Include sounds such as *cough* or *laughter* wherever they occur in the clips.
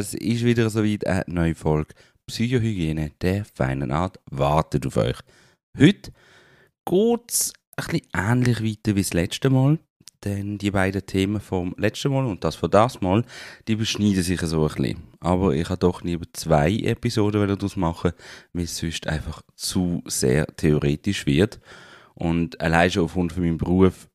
es ist wieder soweit eine neue Folge Psychohygiene der feinen Art wartet auf euch. Heute geht es ein ähnlich weiter wie das letzte Mal, denn die beiden Themen vom letzten Mal und das von das Mal, die beschneiden sich so ein bisschen. Aber ich habe doch lieber zwei Episoden daraus machen, weil es sonst einfach zu sehr theoretisch wird. Und allein schon aufgrund von meinem Beruf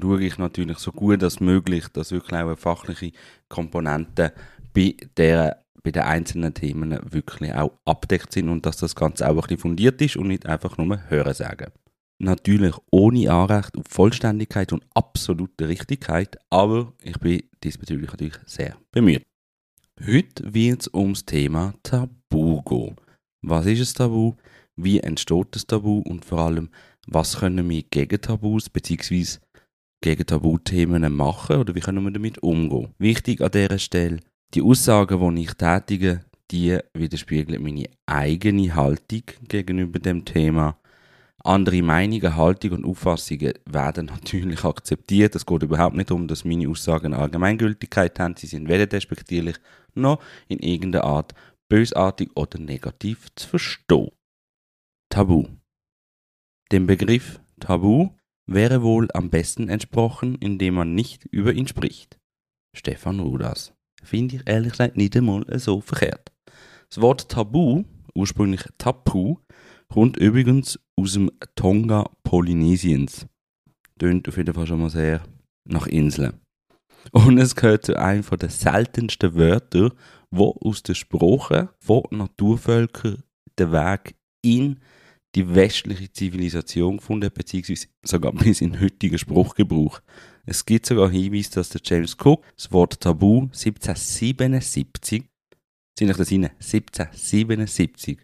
schaue ich natürlich so gut als möglich, dass wirklich auch eine fachliche Komponente bei, der, bei den einzelnen Themen wirklich auch abdeckt sind und dass das Ganze auch ein bisschen fundiert ist und nicht einfach nur Hören sagen. Natürlich ohne Anrecht auf Vollständigkeit und absolute Richtigkeit, aber ich bin diesbezüglich natürlich sehr bemüht. Heute wird es ums Thema Tabu gehen. Was ist ein Tabu? Wie entsteht das Tabu? Und vor allem, was können wir gegen Tabus bzw gegen Tabuthemen machen oder wie können wir damit umgehen. Wichtig an dieser Stelle, die Aussagen, die ich tätige, die widerspiegeln meine eigene Haltung gegenüber dem Thema. Andere Meinungen, Haltungen und Auffassungen werden *laughs* natürlich akzeptiert. Es geht überhaupt nicht darum, dass meine Aussagen Allgemeingültigkeit haben. Sie sind weder despektierlich noch in irgendeiner Art bösartig oder negativ zu verstehen. Tabu. Dem Begriff Tabu wäre wohl am besten entsprochen, indem man nicht über ihn spricht. Stefan Ruders. Finde ich ehrlich gesagt nicht einmal so verkehrt. Das Wort Tabu, ursprünglich Tapu, kommt übrigens aus dem Tonga Polynesiens. Tönt auf jeden Fall schon mal sehr nach Inseln. Und es gehört zu einem der seltensten Wörter, wo aus der Sprache von Naturvölkern den Weg in die westliche Zivilisation gefunden, beziehungsweise sogar *laughs* bis in heutigen Spruchgebrauch. Es gibt sogar Hinweise, dass der James Cook das Wort Tabu 1777, sind das rein, 1777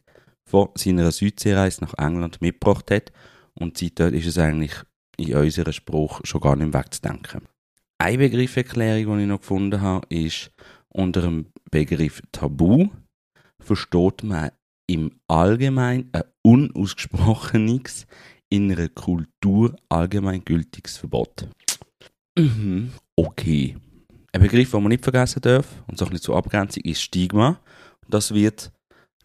von seiner Südseereise nach England mitgebracht hat und seitdem ist es eigentlich in unserem Spruch schon gar nicht wegzudenken. Eine Begrifferklärung, die ich noch gefunden habe, ist unter dem Begriff Tabu versteht man im Allgemeinen ein unausgesprochenes, in einer Kultur allgemeingültiges Verbot. Mhm. Okay. Ein Begriff, den man nicht vergessen darf, und so ein bisschen zur Abgrenzung, ist Stigma. Das wird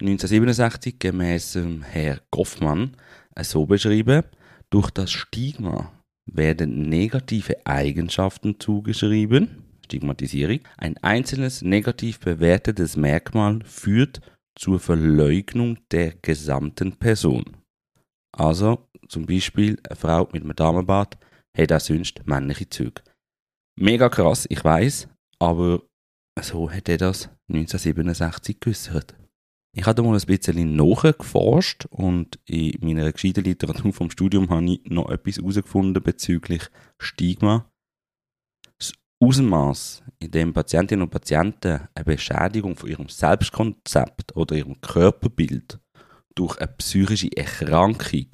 1967 gemäß Herr Goffmann so beschrieben. Durch das Stigma werden negative Eigenschaften zugeschrieben, Stigmatisierung. Ein einzelnes negativ bewertetes Merkmal führt zur Verleugnung der gesamten Person. Also zum Beispiel eine Frau mit einem Damenbart hat auch sonst männliche Züge. Mega krass, ich weiß, aber so hat er das 1967 geäußert. Ich habe mal ein bisschen nachgeforscht und in meiner gescheiten Literatur vom Studium habe ich noch etwas herausgefunden bezüglich Stigma. Ausmaß, in dem Patientinnen und Patienten eine Beschädigung von ihrem Selbstkonzept oder ihrem Körperbild durch eine psychische Erkrankung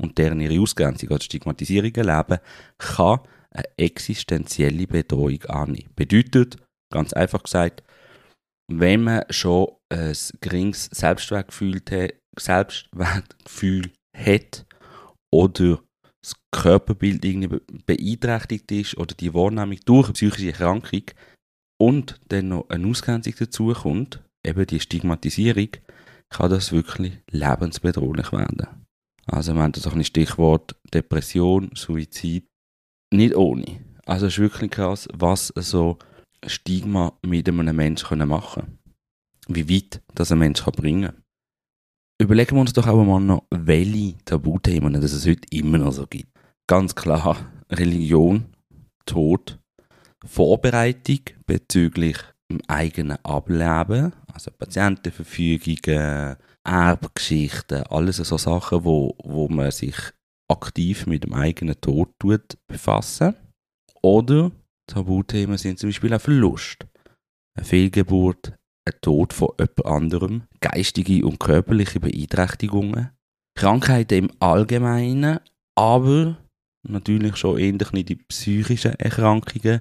und deren ihre Ausgrenzung oder Stigmatisierung erleben, kann eine existenzielle Bedrohung annehmen. Bedeutet, ganz einfach gesagt, wenn man schon ein geringes Selbstwertgefühl, Selbstwertgefühl hat oder das Körperbild irgendwie beeinträchtigt ist oder die Wahrnehmung durch eine psychische Erkrankung und dann noch eine Ausgrenzung dazu kommt, eben die Stigmatisierung, kann das wirklich lebensbedrohlich werden. Also wir haben das auch ein Stichwort Depression, Suizid, nicht ohne. Also es ist wirklich krass, was so Stigma mit einem Menschen machen können. Wie weit das ein Mensch bringen kann. Überlegen wir uns doch auch mal noch, welche Tabuthemen es heute immer noch so gibt. Ganz klar Religion, Tod, Vorbereitung bezüglich dem eigenen Ableben, also Patientenverfügungen, Erbgeschichten, alles so Sachen, wo, wo man sich aktiv mit dem eigenen Tod tut, befassen. Oder Tabuthemen sind zum Beispiel auch Verlust, eine Fehlgeburt, ein Tod von jemand anderem, geistige und körperliche Beeinträchtigungen, Krankheiten im Allgemeinen, aber natürlich schon eher die psychischen Erkrankungen,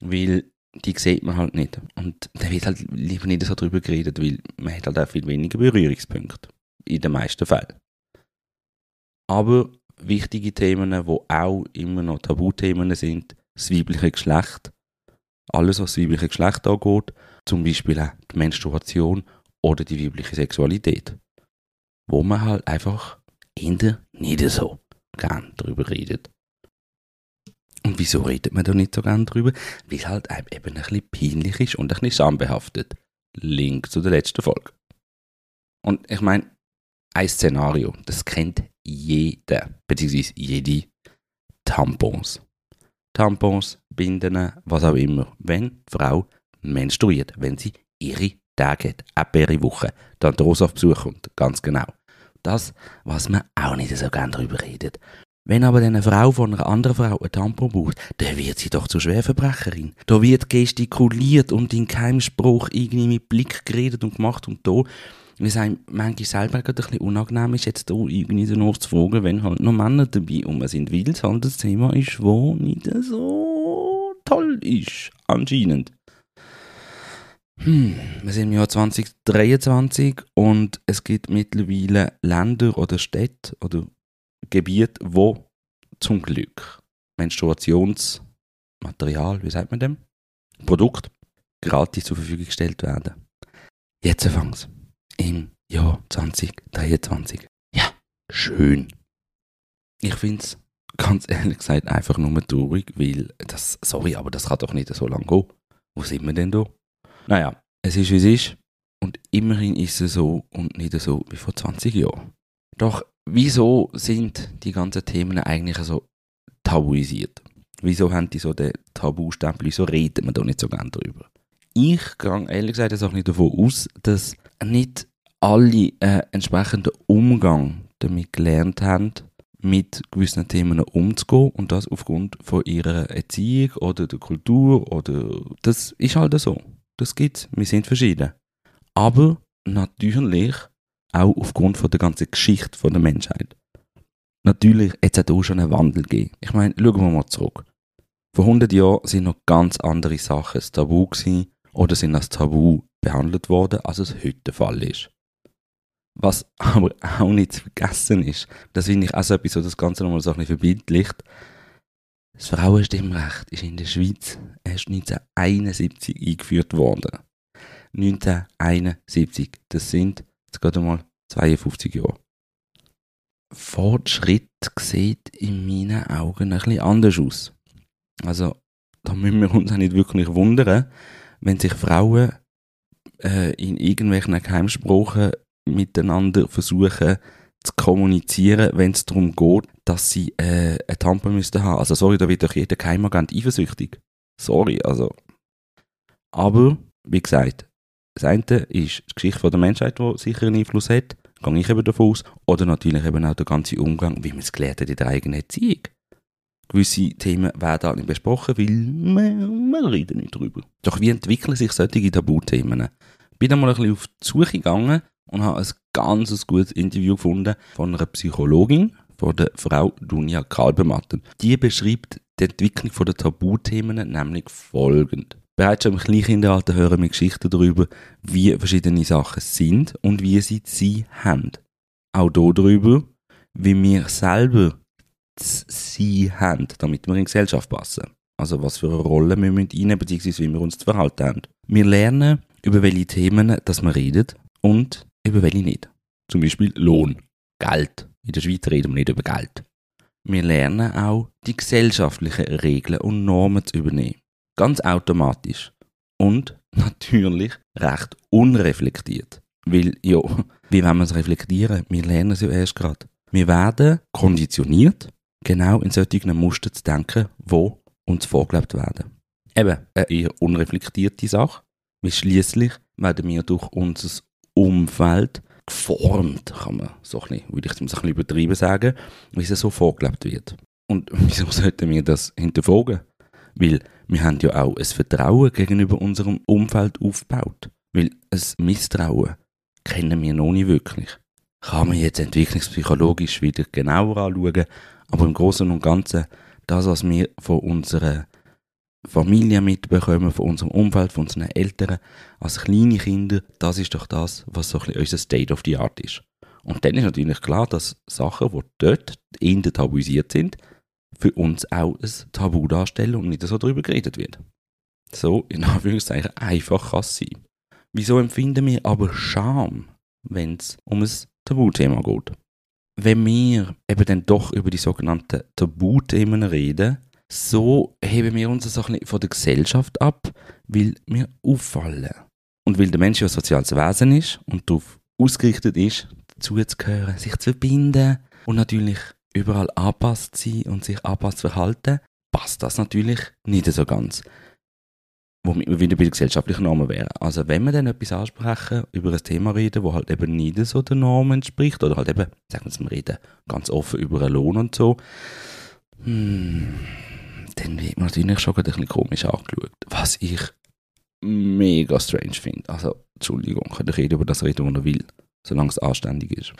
weil die sieht man halt nicht. Und da wird halt lieber nicht so drüber geredet, weil man hat halt auch viel weniger Berührungspunkte. In den meisten Fällen. Aber wichtige Themen, die auch immer noch Tabuthemen sind, das weibliche Geschlecht, alles, was das weibliche Geschlecht angeht, zum Beispiel auch die Menstruation oder die weibliche Sexualität, wo man halt einfach eher nicht so gern drüber redet. Und wieso redet man da nicht so gern drüber? Weil halt einem eben ein bisschen peinlich ist und ein bisschen schambehaftet. Link zu der letzten Folge. Und ich meine, ein Szenario, das kennt jeder, beziehungsweise jede Tampons. Tampons, Binden, was auch immer. Wenn die Frau menstruiert, wenn sie ihre Tage hat, ab ihre Woche, dann der auf Besuch kommt, ganz genau. Das, was man auch nicht so gerne darüber redet. Wenn aber eine Frau von einer anderen Frau ein Tampon braucht, dann wird sie doch zur Schwerverbrecherin. Da wird gestikuliert und in keinem Spruch irgendwie mit Blick geredet und gemacht und da wie einem manchmal selber gerade ein bisschen unangenehm ist, jetzt da irgendwie danach zu fragen, wenn halt noch Männer dabei um sind, weil es halt ein Thema ist, wo nicht so toll ist, anscheinend. Hm, wir sind im Jahr 2023 und es gibt mittlerweile Länder oder Städte oder Gebiete, wo zum Glück Menstruationsmaterial, wie sagt man dem? Produkt gratis zur Verfügung gestellt werden. Jetzt fang's im Jahr 2023. Ja, schön. Ich finde es ganz ehrlich gesagt einfach nur traurig, weil das, sorry, aber das kann doch nicht so lange gehen. Wo sind wir denn da? Naja, es ist wie es ist und immerhin ist es so und nicht so wie vor 20 Jahren. Doch wieso sind die ganzen Themen eigentlich so tabuisiert? Wieso haben die so den Tabustempel? Wieso reden wir da nicht so gerne drüber? Ich gehe ehrlich gesagt auch nicht davon aus, dass nicht alle äh, entsprechenden Umgang damit gelernt haben, mit gewissen Themen umzugehen und das aufgrund von ihrer Erziehung oder der Kultur oder das ist halt so. Das gibt's. Wir sind verschieden. Aber natürlich auch aufgrund von der ganzen Geschichte der Menschheit. Natürlich, jetzt hat auch schon einen Wandel gegeben. Ich meine, schauen wir mal zurück. Vor 100 Jahren sind noch ganz andere Sachen das Tabu gewesen oder sind als Tabu behandelt worden, als es heute der Fall ist. Was *laughs* aber auch nicht zu vergessen ist, das finde ich auch so etwas, so das Ganze nochmal so ein bisschen verbindlicht. Das Frauenstimmrecht ist in der Schweiz erst 1971 eingeführt worden. 1971, das sind jetzt gerade mal 52 Jahre. Fortschritt sieht in meinen Augen ein bisschen anders aus. Also, da müssen wir uns auch nicht wirklich wundern, wenn sich Frauen äh, in irgendwelchen Geheimsprachen miteinander versuchen zu kommunizieren, wenn es darum geht, dass sie äh, einen Tampon müssten haben. Also sorry, da wird doch jeder Geheimagent eifersüchtig. Sorry, also. Aber, wie gesagt, das eine ist die Geschichte der Menschheit, die sicher einen Einfluss hat, gehe ich eben davon aus, oder natürlich eben auch der ganze Umgang, wie man es gelernt hat in der eigenen Erziehung. Gewisse Themen werden auch nicht besprochen, weil man, man redet nicht drüber. Doch wie entwickeln sich solche Tabuthemen? Ich bin einmal ein bisschen auf die Suche gegangen und habe ein ganz gutes Interview gefunden von einer Psychologin, von der Frau Dunja Kalbematten. Die beschreibt die Entwicklung der Tabuthemen nämlich folgend. Bereits schon im Kleinkinderalter hören wir Geschichten darüber, wie verschiedene Sachen sind und wie sie sie haben. Auch darüber, wie wir selber sie haben, damit wir in die Gesellschaft passen. Also was für eine Rolle wir einnehmen, beziehungsweise wie wir uns zu verhalten haben. Wir lernen, über welche Themen dass man redet und über welche nicht. Zum Beispiel Lohn, Geld. In der Schweiz reden wir nicht über Geld. Wir lernen auch, die gesellschaftlichen Regeln und Normen zu übernehmen. Ganz automatisch. Und *laughs* natürlich recht unreflektiert. Weil, ja, *laughs* wie wollen wir es reflektieren? Wir lernen es ja erst gerade. Wir werden konditioniert, genau in solchen Mustern zu denken, wo uns vorgelebt werden. Eben, eine eher unreflektierte Sache, weil schließlich werden wir durch unser Umfeld geformt, kann man so ein bisschen, würde ich es übertrieben sagen, wie es so vorgelebt wird. Und *laughs* wieso sollten wir das hinterfragen? Weil wir haben ja auch ein Vertrauen gegenüber unserem Umfeld aufgebaut. Weil ein Misstrauen kennen wir noch nicht wirklich. Kann man jetzt entwicklungspsychologisch wieder genauer anschauen, aber im Großen und Ganzen, das, was wir von unserer Familie mitbekommen, von unserem Umfeld, von unseren Eltern, als kleine Kinder, das ist doch das, was so ein bisschen unser State of the Art ist. Und dann ist natürlich klar, dass Sachen, die dort in der tabuisiert sind, für uns auch ein Tabu darstellen und nicht so darüber geredet wird. so in *laughs* Anführungszeichen einfach kann sein. Wieso empfinden wir aber Scham, wenn es um ein Tabuthema geht? Wenn wir eben dann doch über die sogenannten Tabuthemen reden, so heben wir uns so ein von der Gesellschaft ab, weil wir auffallen. Und weil der Mensch ja ein soziales Wesen ist und darauf ausgerichtet ist, dazuzugehören, sich zu verbinden und natürlich überall anpasst sein und sich anpasst verhalten, passt das natürlich nicht so ganz. Womit wir wieder bei der gesellschaftlichen Normen wären. Also wenn wir dann etwas ansprechen, über ein Thema reden, wo halt eben nicht so der Norm entspricht, oder halt eben, sagen wir es, wir reden ganz offen über einen Lohn und so, hm, dann wird man natürlich schon ein bisschen komisch angeschaut. Was ich mega strange finde. Also, Entschuldigung, kann ich über das reden, was er will, solange es anständig ist.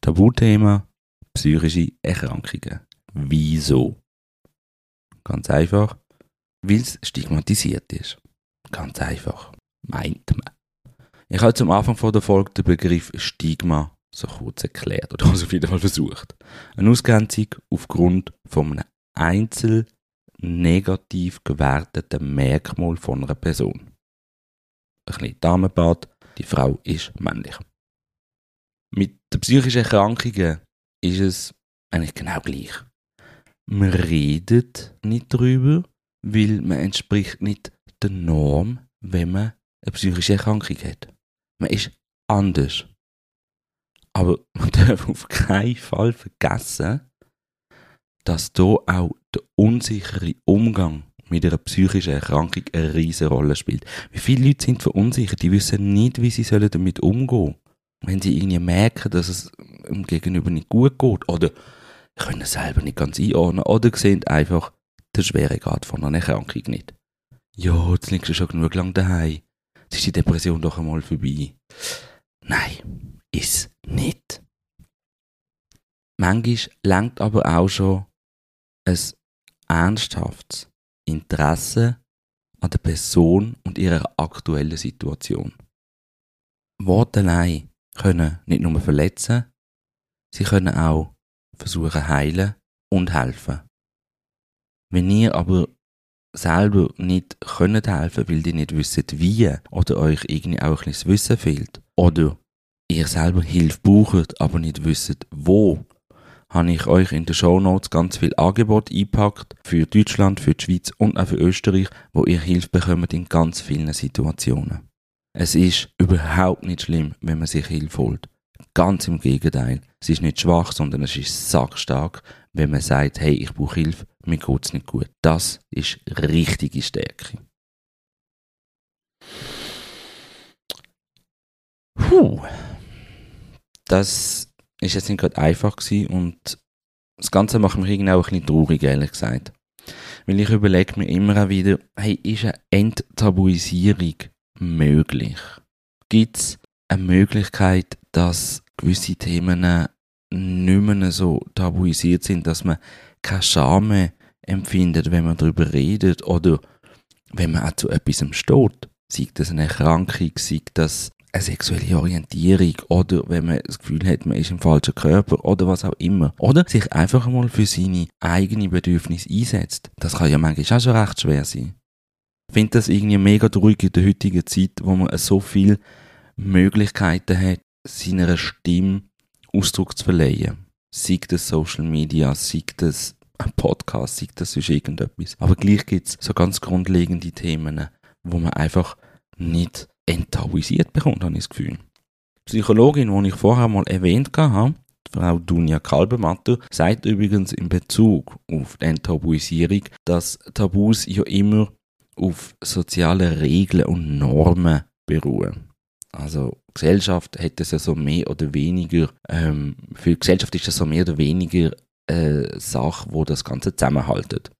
Tabuthema, psychische Erkrankungen. Wieso? Ganz einfach, weil es stigmatisiert ist. Ganz einfach, meint man. Ich habe zum Anfang der Folge den Begriff Stigma so kurz erklärt oder *laughs* also auf jeden Fall versucht. Eine Ausgrenzung aufgrund von einem einzel negativ gewerteten Merkmal von einer Person. Ein bisschen Damenbart, die Frau ist männlich. Mit den psychischen Erkrankungen ist es eigentlich genau gleich. Man redet nicht darüber, weil man entspricht nicht der Norm, wenn man eine psychische Erkrankung hat. Man ist anders. Aber man *laughs* darf auf keinen Fall vergessen, dass hier auch der unsichere Umgang mit einer psychischen Erkrankung eine riesige Rolle spielt. Wie viele Leute sind verunsichert, die wissen nicht, wie sie damit umgehen sollen. Wenn sie irgendwie merken, dass es dem Gegenüber nicht gut geht oder können selber nicht ganz einordnen oder sehen einfach den Schweregrad von einer Erkrankung nicht. Ja, jetzt liegst du schon genug lang daheim. Jetzt ist die Depression doch einmal vorbei. Nein, ist nicht. Manchmal lenkt aber auch schon ein ernsthaftes Interesse an der Person und ihrer aktuellen Situation. Worte allein können nicht nur verletzen, sie können auch versuchen heilen und helfen. Wenn ihr aber selber nicht könnt helfen, weil ihr nicht wisst wie oder euch irgendwie auch ein bisschen Wissen fehlt oder ihr selber Hilfe braucht, aber nicht wisst wo, habe ich euch in den Show Notes ganz viel Angebot eingepackt für Deutschland, für die Schweiz und auch für Österreich, wo ihr Hilfe bekommt in ganz vielen Situationen. Es ist überhaupt nicht schlimm, wenn man sich Hilfe holt. Ganz im Gegenteil. Es ist nicht schwach, sondern es ist sackstark, wenn man sagt, hey, ich brauche Hilfe, mir geht's nicht gut. Das ist richtige Stärke. Puh. Das ist jetzt nicht gerade einfach gewesen und das Ganze macht mich irgendwie auch ein bisschen traurig, ehrlich gesagt. Weil ich überlege mir immer wieder, hey, ist eine Enttabuisierung möglich? Gibt es eine Möglichkeit, dass gewisse Themen nicht mehr so tabuisiert sind, dass man keine Scham empfindet, wenn man darüber redet oder wenn man auch zu etwas steht? Sei das eine Erkrankung, sei das eine sexuelle Orientierung oder wenn man das Gefühl hat, man ist im falschen Körper oder was auch immer. Oder sich einfach mal für seine eigenen Bedürfnisse einsetzt. Das kann ja manchmal auch schon recht schwer sein. Ich finde das irgendwie mega traurig in der heutigen Zeit, wo man so viele Möglichkeiten hat, seiner Stimme Ausdruck zu verleihen. Sei das Social Media, sei das ein Podcast, sei das sonst irgendetwas. Aber gleich gibt es so ganz grundlegende Themen, wo man einfach nicht enttabuisiert bekommt, habe ich das Gefühl. Die Psychologin, die ich vorher mal erwähnt habe, Frau Dunja Kalbematter, sagt übrigens in Bezug auf die Enttabuisierung, dass Tabus ja immer auf soziale Regeln und Normen beruhen. Also Gesellschaft hat es ja so mehr oder weniger, ähm, für Gesellschaft ist das so mehr oder weniger eine Sache, wo das Ganze zusammenhaltet.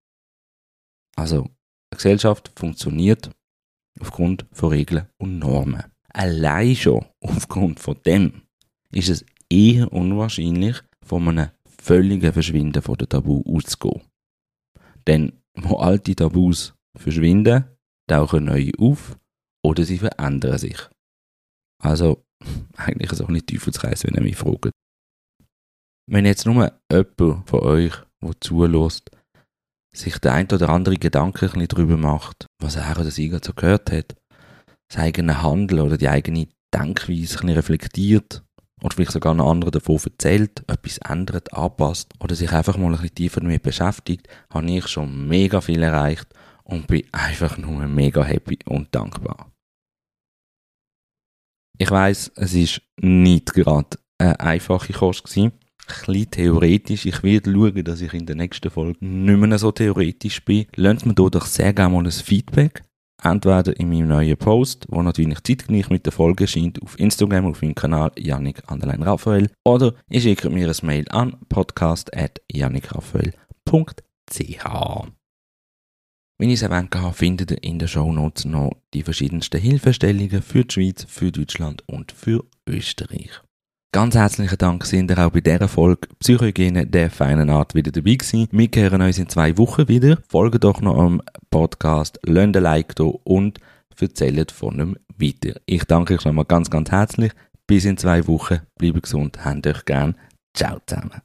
Also eine Gesellschaft funktioniert aufgrund von Regeln und Normen. Allein schon aufgrund von dem ist es eher unwahrscheinlich, von einem völligen Verschwinden von der Tabu auszugehen. Denn wo alte Tabus verschwinden, tauchen neue auf oder sie verändern sich. Also *laughs* eigentlich so ein Teufelskreis, wenn ihr mich fragt. Wenn jetzt nur jemand von euch, der zulässt, sich der ein oder andere Gedanke ein darüber macht, was er oder sie gerade so gehört hat, das eigene Handeln oder die eigene Denkweise reflektiert oder vielleicht sogar einen anderen davon erzählt, etwas ändert, anpasst oder sich einfach mal ein bisschen tiefer damit beschäftigt, habe ich schon mega viel erreicht und bin einfach nur mega happy und dankbar. Ich weiß, es ist nicht gerade eine einfache Kost gewesen. Bisschen theoretisch. Ich werde schauen, dass ich in der nächsten Folge nicht mehr so theoretisch bin. Lernt mir doch sehr gerne mal ein Feedback. Entweder in meinem neuen Post, wo natürlich zeitgleich mit der Folge erscheint, auf Instagram, auf meinem Kanal Yannick Anderlein Raphael, oder ihr schickt mir ein Mail an podcast.yannickraphael.ch. Wie ich es erwähnt habe, findet ihr in den Shownotes noch die verschiedensten Hilfestellungen für die Schweiz, für Deutschland und für Österreich. Ganz herzlichen Dank sind ihr auch bei dieser Folge Psychohygiene der feinen Art wieder dabei gewesen. Wir hören uns in zwei Wochen wieder. Folgt doch noch am Podcast, lasst ein Like da und erzählt von ihm weiter. Ich danke euch nochmal ganz, ganz herzlich. Bis in zwei Wochen. Bleibt gesund, habt euch gern. Ciao zusammen.